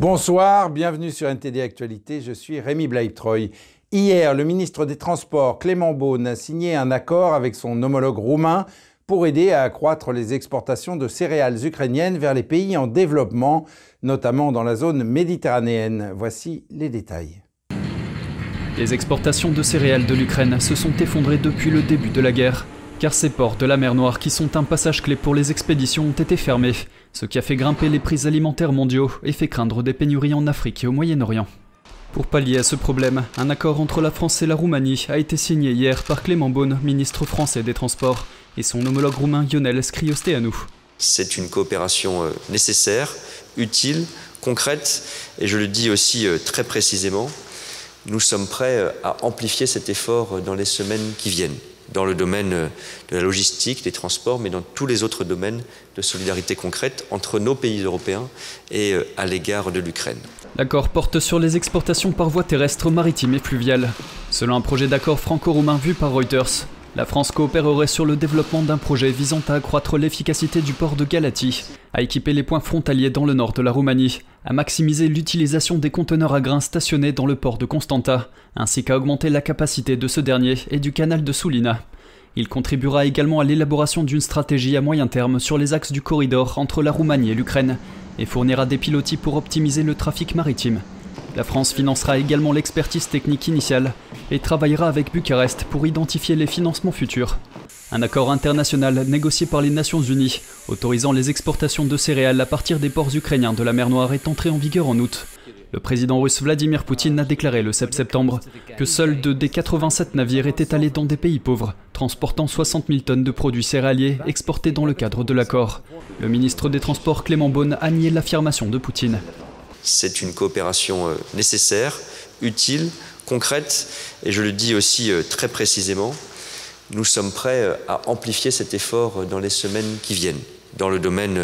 Bonsoir, bienvenue sur NTD Actualité, je suis Rémi Blaibtreuil. Hier, le ministre des Transports, Clément Beaune, a signé un accord avec son homologue roumain pour aider à accroître les exportations de céréales ukrainiennes vers les pays en développement, notamment dans la zone méditerranéenne. Voici les détails. Les exportations de céréales de l'Ukraine se sont effondrées depuis le début de la guerre, car ces ports de la mer Noire qui sont un passage clé pour les expéditions ont été fermés ce qui a fait grimper les prix alimentaires mondiaux et fait craindre des pénuries en Afrique et au Moyen-Orient. Pour pallier à ce problème, un accord entre la France et la Roumanie a été signé hier par Clément Beaune, ministre français des Transports, et son homologue roumain Ionel Scriosteanu. C'est une coopération euh, nécessaire, utile, concrète, et je le dis aussi euh, très précisément, nous sommes prêts euh, à amplifier cet effort dans les semaines qui viennent dans le domaine de la logistique, des transports, mais dans tous les autres domaines de solidarité concrète entre nos pays européens et euh, à l'égard de l'Ukraine. L'accord porte sur les exportations par voie terrestre, maritime et fluviale. Selon un projet d'accord franco-roumain vu par Reuters, la France coopérerait sur le développement d'un projet visant à accroître l'efficacité du port de Galati, à équiper les points frontaliers dans le nord de la Roumanie, à maximiser l'utilisation des conteneurs à grains stationnés dans le port de Constanta, ainsi qu'à augmenter la capacité de ce dernier et du canal de Sulina. Il contribuera également à l'élaboration d'une stratégie à moyen terme sur les axes du corridor entre la Roumanie et l'Ukraine, et fournira des pilotis pour optimiser le trafic maritime. La France financera également l'expertise technique initiale et travaillera avec Bucarest pour identifier les financements futurs. Un accord international négocié par les Nations Unies autorisant les exportations de céréales à partir des ports ukrainiens de la mer Noire est entré en vigueur en août. Le président russe Vladimir Poutine a déclaré le 7 septembre que seuls deux des 87 navires étaient allés dans des pays pauvres, transportant 60 000 tonnes de produits céréaliers exportés dans le cadre de l'accord. Le ministre des Transports Clément Beaune a nié l'affirmation de Poutine. C'est une coopération euh, nécessaire, utile, concrète, et je le dis aussi euh, très précisément, nous sommes prêts euh, à amplifier cet effort dans les semaines qui viennent, dans le domaine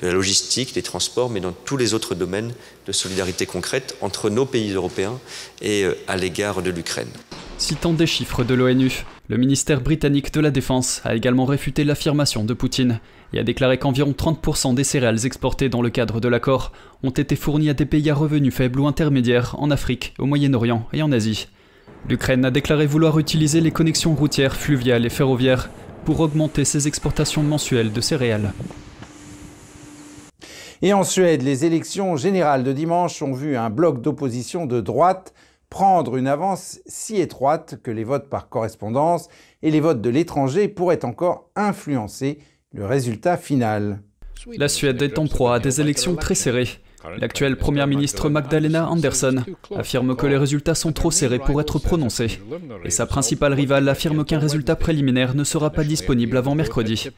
de la logistique, des transports, mais dans tous les autres domaines de solidarité concrète entre nos pays européens et à l'égard de l'Ukraine. Citant des chiffres de l'ONU, le ministère britannique de la Défense a également réfuté l'affirmation de Poutine et a déclaré qu'environ 30% des céréales exportées dans le cadre de l'accord ont été fournies à des pays à revenus faibles ou intermédiaires en Afrique, au Moyen-Orient et en Asie. L'Ukraine a déclaré vouloir utiliser les connexions routières, fluviales et ferroviaires pour augmenter ses exportations mensuelles de céréales. Et en Suède, les élections générales de dimanche ont vu un bloc d'opposition de droite prendre une avance si étroite que les votes par correspondance et les votes de l'étranger pourraient encore influencer le résultat final. La Suède est en proie à des élections très serrées. L'actuelle première ministre Magdalena Andersson affirme que les résultats sont trop serrés pour être prononcés. Et sa principale rivale affirme qu'un résultat préliminaire ne sera pas disponible avant mercredi.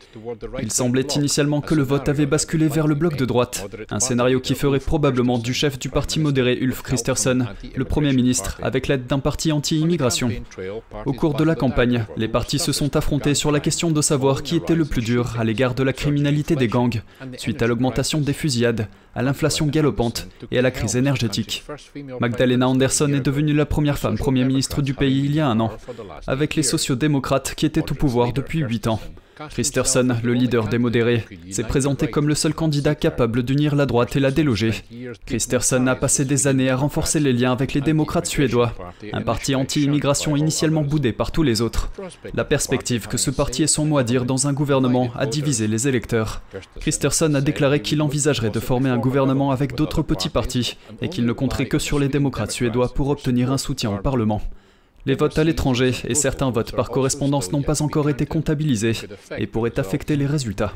Il semblait initialement que le vote avait basculé vers le bloc de droite, un scénario qui ferait probablement du chef du parti modéré Ulf Christersen le Premier ministre avec l'aide d'un parti anti-immigration. Au cours de la campagne, les partis se sont affrontés sur la question de savoir qui était le plus dur à l'égard de la criminalité des gangs, suite à l'augmentation des fusillades, à l'inflation galopante et à la crise énergétique. Magdalena Anderson est devenue la première femme Premier ministre du pays il y a un an, avec les sociodémocrates qui étaient au pouvoir depuis huit ans. Christerson, le leader des modérés, s'est présenté comme le seul candidat capable d'unir la droite et la déloger. Christerson a passé des années à renforcer les liens avec les démocrates suédois, un parti anti-immigration initialement boudé par tous les autres. La perspective que ce parti ait son mot à dire dans un gouvernement a divisé les électeurs. Christerson a déclaré qu'il envisagerait de former un gouvernement avec d'autres petits partis et qu'il ne compterait que sur les démocrates suédois pour obtenir un soutien au Parlement. Les votes à l'étranger et certains votes par correspondance n'ont pas encore été comptabilisés et pourraient affecter les résultats.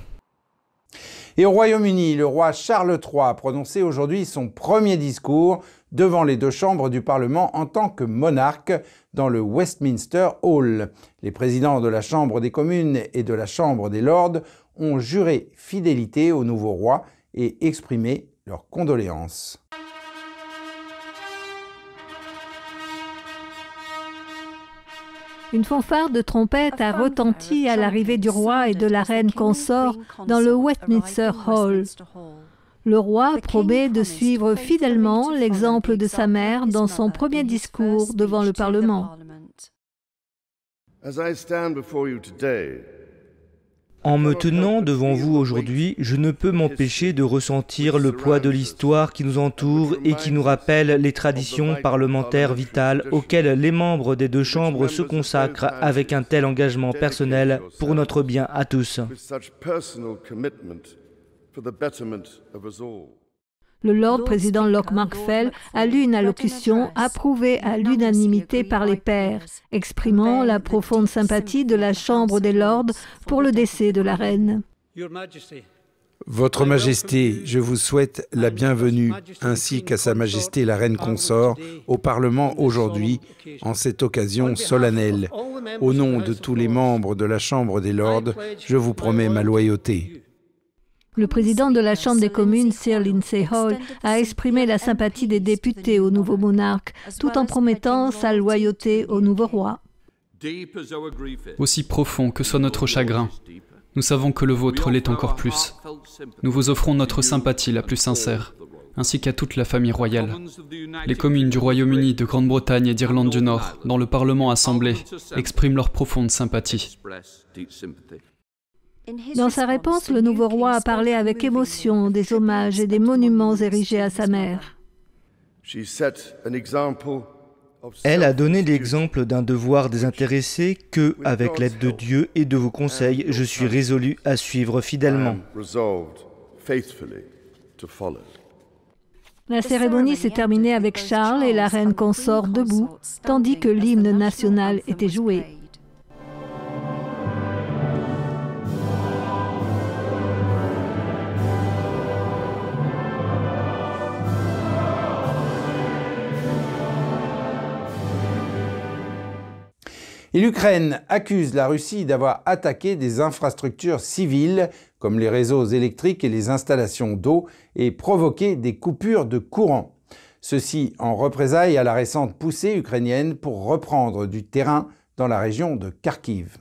Et au Royaume-Uni, le roi Charles III a prononcé aujourd'hui son premier discours devant les deux chambres du Parlement en tant que monarque dans le Westminster Hall. Les présidents de la Chambre des communes et de la Chambre des lords ont juré fidélité au nouveau roi et exprimé leurs condoléances. Une fanfare de trompette a retenti à l'arrivée du roi et de la reine consort dans le Westminster Hall. Le roi promet de suivre fidèlement l'exemple de sa mère dans son premier discours devant le Parlement. En me tenant devant vous aujourd'hui, je ne peux m'empêcher de ressentir le poids de l'histoire qui nous entoure et qui nous rappelle les traditions parlementaires vitales auxquelles les membres des deux chambres se consacrent avec un tel engagement personnel pour notre bien à tous. Le Lord président Locke Markfell a lu une allocution approuvée à l'unanimité par les pairs, exprimant la profonde sympathie de la Chambre des Lords pour le décès de la reine. Votre Majesté, je vous souhaite la bienvenue, ainsi qu'à Sa Majesté la Reine Consort, au Parlement aujourd'hui, en cette occasion solennelle. Au nom de tous les membres de la Chambre des Lords, je vous promets ma loyauté. Le président de la Chambre des communes, Sir Lindsay Hall, a exprimé la sympathie des députés au nouveau monarque, tout en promettant sa loyauté au nouveau roi. Aussi profond que soit notre chagrin, nous savons que le vôtre l'est encore plus. Nous vous offrons notre sympathie la plus sincère, ainsi qu'à toute la famille royale. Les communes du Royaume-Uni, de Grande-Bretagne et d'Irlande du Nord, dans le Parlement assemblé, expriment leur profonde sympathie. Dans sa réponse, le nouveau roi a parlé avec émotion des hommages et des monuments érigés à sa mère. Elle a donné l'exemple d'un devoir désintéressé que, avec l'aide de Dieu et de vos conseils, je suis résolu à suivre fidèlement. La cérémonie s'est terminée avec Charles et la reine consort debout, tandis que l'hymne national était joué. L'Ukraine accuse la Russie d'avoir attaqué des infrastructures civiles comme les réseaux électriques et les installations d'eau et provoqué des coupures de courant. Ceci en représailles à la récente poussée ukrainienne pour reprendre du terrain dans la région de Kharkiv.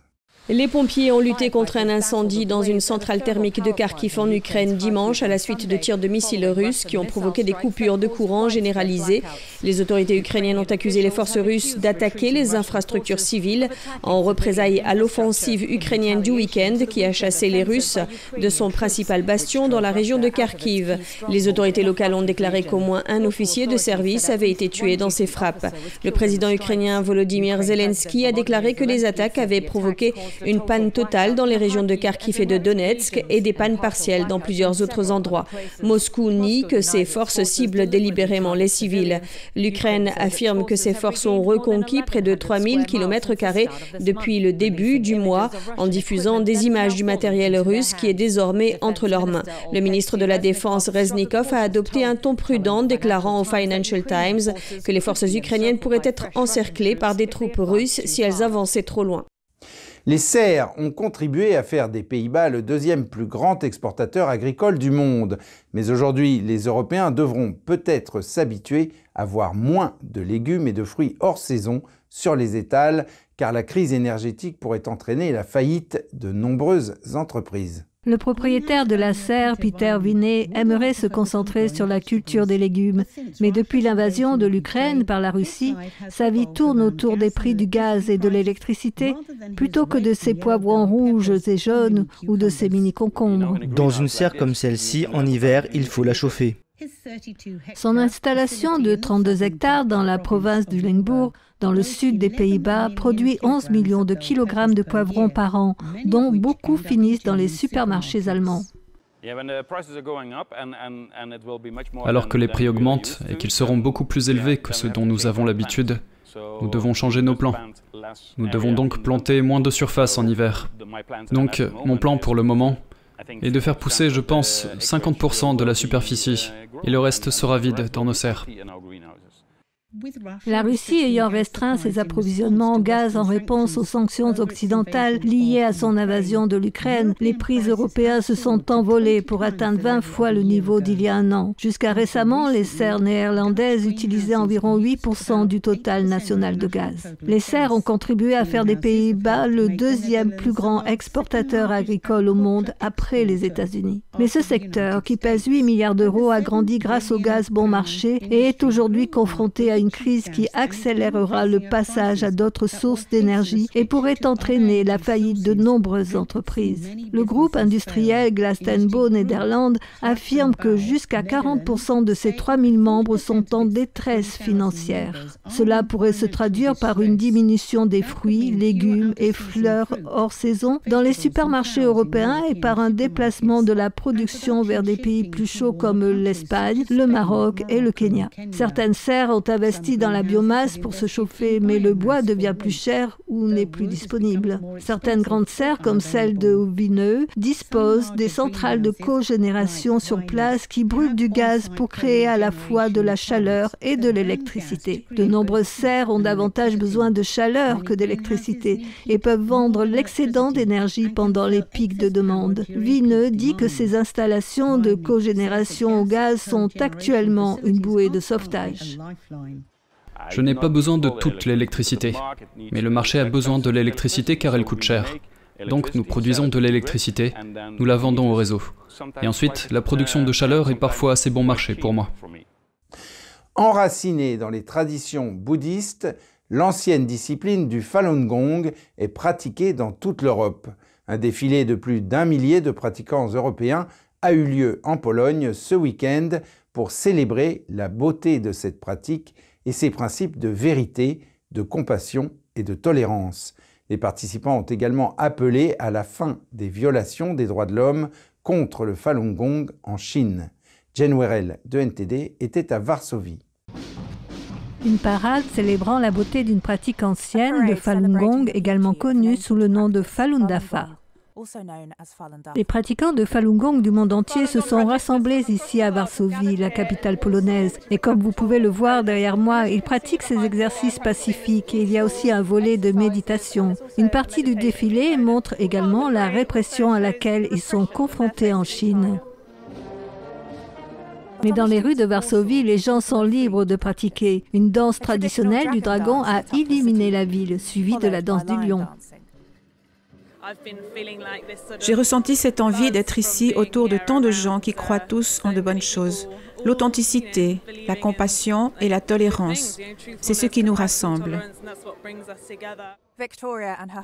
Les pompiers ont lutté contre un incendie dans une centrale thermique de Kharkiv en Ukraine dimanche à la suite de tirs de missiles russes qui ont provoqué des coupures de courant généralisées. Les autorités ukrainiennes ont accusé les forces russes d'attaquer les infrastructures civiles en représailles à l'offensive ukrainienne du week-end qui a chassé les Russes de son principal bastion dans la région de Kharkiv. Les autorités locales ont déclaré qu'au moins un officier de service avait été tué dans ces frappes. Le président ukrainien Volodymyr Zelensky a déclaré que les attaques avaient provoqué une panne totale dans les régions de Kharkiv et de Donetsk et des pannes partielles dans plusieurs autres endroits. Moscou nie que ses forces ciblent délibérément les civils. L'Ukraine affirme que ses forces ont reconquis près de 3000 km depuis le début du mois en diffusant des images du matériel russe qui est désormais entre leurs mains. Le ministre de la Défense Reznikov a adopté un ton prudent déclarant au Financial Times que les forces ukrainiennes pourraient être encerclées par des troupes russes si elles avançaient trop loin. Les serres ont contribué à faire des Pays-Bas le deuxième plus grand exportateur agricole du monde. Mais aujourd'hui, les Européens devront peut-être s'habituer à voir moins de légumes et de fruits hors saison sur les étals, car la crise énergétique pourrait entraîner la faillite de nombreuses entreprises. Le propriétaire de la serre, Peter Vinet, aimerait se concentrer sur la culture des légumes. Mais depuis l'invasion de l'Ukraine par la Russie, sa vie tourne autour des prix du gaz et de l'électricité, plutôt que de ses poivrons rouges et jaunes ou de ses mini-concombres. Dans une serre comme celle-ci, en hiver, il faut la chauffer. Son installation de 32 hectares dans la province du Limbourg, dans le sud des Pays-Bas, produit 11 millions de kilogrammes de poivrons par an, dont beaucoup finissent dans les supermarchés allemands. Alors que les prix augmentent et qu'ils seront beaucoup plus élevés que ceux dont nous avons l'habitude, nous devons changer nos plans. Nous devons donc planter moins de surface en hiver. Donc, mon plan pour le moment, et de faire pousser, je pense, 50% de la superficie, et le reste sera vide dans nos serres. La Russie ayant restreint ses approvisionnements en gaz en réponse aux sanctions occidentales liées à son invasion de l'Ukraine, les prix européens se sont envolés pour atteindre 20 fois le niveau d'il y a un an. Jusqu'à récemment, les serres néerlandaises utilisaient environ 8% du total national de gaz. Les serres ont contribué à faire des Pays-Bas le deuxième plus grand exportateur agricole au monde après les États-Unis. Mais ce secteur, qui pèse 8 milliards d'euros, a grandi grâce au gaz bon marché et est aujourd'hui confronté à une crise qui accélérera le passage à d'autres sources d'énergie et pourrait entraîner la faillite de nombreuses entreprises. Le groupe industriel Glastonbury Netherlands affirme que jusqu'à 40% de ses 3000 membres sont en détresse financière. Cela pourrait se traduire par une diminution des fruits, légumes et fleurs hors saison dans les supermarchés européens et par un déplacement de la production vers des pays plus chauds comme l'Espagne, le Maroc et le Kenya. Certaines serres ont investi dans la biomasse pour se chauffer, mais le bois devient plus cher ou n'est plus disponible. Certaines grandes serres, comme celle de Vineux, disposent des centrales de cogénération sur place qui brûlent du gaz pour créer à la fois de la chaleur et de l'électricité. De nombreuses serres ont davantage besoin de chaleur que d'électricité et peuvent vendre l'excédent d'énergie pendant les pics de demande. Vineux dit que ces installations de cogénération au gaz sont actuellement une bouée de sauvetage. Je n'ai pas besoin de toute l'électricité, mais le marché a besoin de l'électricité car elle coûte cher. Donc nous produisons de l'électricité, nous la vendons au réseau. Et ensuite, la production de chaleur est parfois assez bon marché pour moi. Enraciné dans les traditions bouddhistes, l'ancienne discipline du Falun Gong est pratiquée dans toute l'Europe. Un défilé de plus d'un millier de pratiquants européens a eu lieu en Pologne ce week-end pour célébrer la beauté de cette pratique et ses principes de vérité, de compassion et de tolérance. Les participants ont également appelé à la fin des violations des droits de l'homme contre le Falun Gong en Chine. Jen Werrell de NTD était à Varsovie. Une parade célébrant la beauté d'une pratique ancienne de Falun Gong, également connue sous le nom de Falun Dafa. Les pratiquants de Falun Gong du monde entier se sont rassemblés ici à Varsovie, la capitale polonaise. Et comme vous pouvez le voir derrière moi, ils pratiquent ces exercices pacifiques et il y a aussi un volet de méditation. Une partie du défilé montre également la répression à laquelle ils sont confrontés en Chine. Mais dans les rues de Varsovie, les gens sont libres de pratiquer. Une danse traditionnelle du dragon a illuminé la ville, suivie de la danse du lion. J'ai ressenti cette envie d'être ici autour de tant de gens qui croient tous en de bonnes choses. L'authenticité, la compassion et la tolérance, c'est ce qui nous rassemble.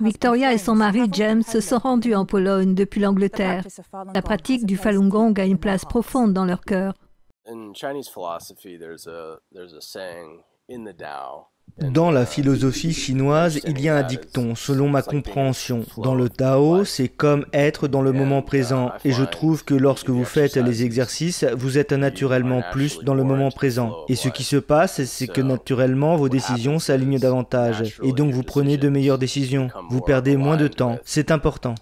Victoria et son mari James se sont rendus en Pologne depuis l'Angleterre. La pratique du Falun Gong a une place profonde dans leur cœur. Dans la philosophie chinoise, il y a un dicton, selon ma compréhension. Dans le Tao, c'est comme être dans le moment présent. Et je trouve que lorsque vous faites les exercices, vous êtes naturellement plus dans le moment présent. Et ce qui se passe, c'est que naturellement, vos décisions s'alignent davantage. Et donc, vous prenez de meilleures décisions. Vous perdez moins de temps. C'est important.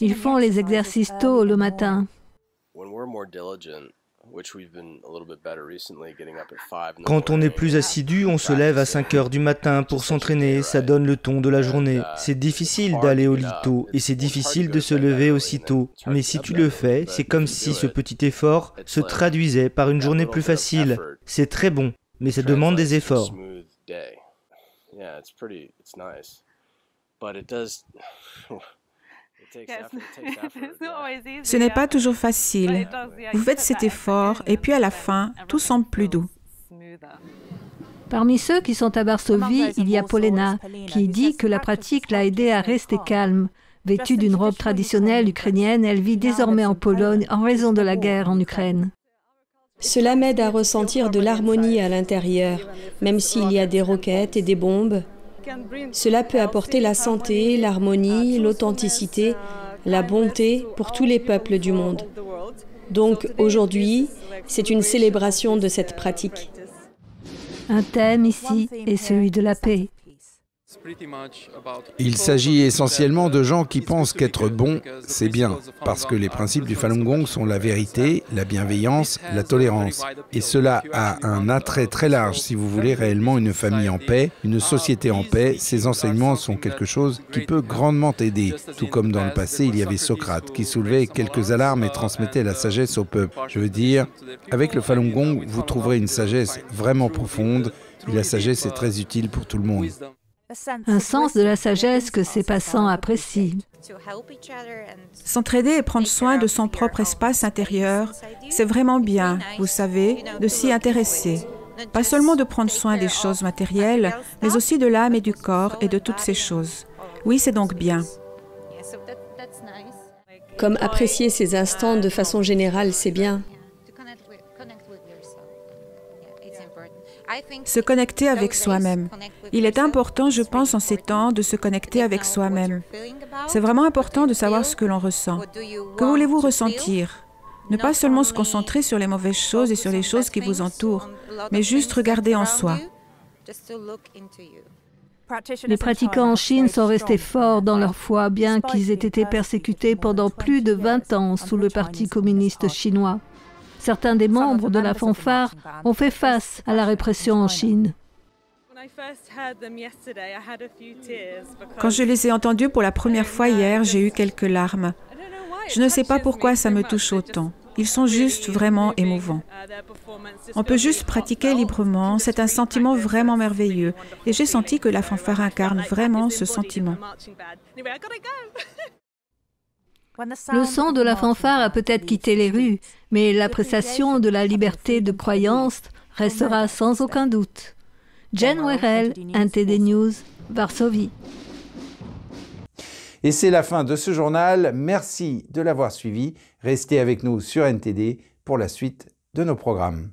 Ils font les exercices tôt le matin. Quand on est plus assidu, on se lève à 5 heures du matin pour s'entraîner, ça donne le ton de la journée. C'est difficile d'aller au lit tôt et c'est difficile de se lever aussitôt. Mais si tu le fais, c'est comme si ce petit effort se traduisait par une journée plus facile. C'est très bon, mais ça demande des efforts. Ce n'est pas toujours facile. Vous faites cet effort et puis à la fin, tout semble plus doux. Parmi ceux qui sont à Varsovie, il y a Polena, qui dit que la pratique l'a aidé à rester calme. Vêtue d'une robe traditionnelle ukrainienne, elle vit désormais en Pologne en raison de la guerre en Ukraine. Cela m'aide à ressentir de l'harmonie à l'intérieur, même s'il y a des roquettes et des bombes. Cela peut apporter la santé, l'harmonie, l'authenticité, la bonté pour tous les peuples du monde. Donc aujourd'hui, c'est une célébration de cette pratique. Un thème ici est celui de la paix. Il s'agit essentiellement de gens qui pensent qu'être bon, c'est bien, parce que les principes du Falun Gong sont la vérité, la bienveillance, la tolérance. Et cela a un attrait très large si vous voulez réellement une famille en paix, une société en paix. Ces enseignements sont quelque chose qui peut grandement aider. Tout comme dans le passé, il y avait Socrate qui soulevait quelques alarmes et transmettait la sagesse au peuple. Je veux dire, avec le Falun Gong, vous trouverez une sagesse vraiment profonde et la sagesse est très utile pour tout le monde. Un sens de la sagesse que ces passants apprécient. S'entraider et prendre soin de son propre espace intérieur, c'est vraiment bien, vous savez, de s'y intéresser. Pas seulement de prendre soin des choses matérielles, mais aussi de l'âme et du corps et de toutes ces choses. Oui, c'est donc bien. Comme apprécier ces instants de façon générale, c'est bien. Se connecter avec soi-même. Il est important, je pense, en ces temps, de se connecter avec soi-même. C'est vraiment important de savoir ce que l'on ressent. Que voulez-vous ressentir? Ne pas seulement se concentrer sur les mauvaises choses et sur les choses qui vous entourent, mais juste regarder en soi. Les pratiquants en Chine sont restés forts dans leur foi, bien qu'ils aient été persécutés pendant plus de 20 ans sous le Parti communiste chinois. Certains des membres de la fanfare ont fait face à la répression en Chine. Quand je les ai entendus pour la première fois hier, j'ai eu quelques larmes. Je ne sais pas pourquoi ça me touche autant. Ils sont juste vraiment émouvants. On peut juste pratiquer librement, c'est un sentiment vraiment merveilleux. Et j'ai senti que la fanfare incarne vraiment ce sentiment. Le son de la fanfare a peut-être quitté les rues, mais l'appréciation de la liberté de croyance restera sans aucun doute. Jen Werel, NTD News, Varsovie. Et c'est la fin de ce journal. Merci de l'avoir suivi. Restez avec nous sur NTD pour la suite de nos programmes.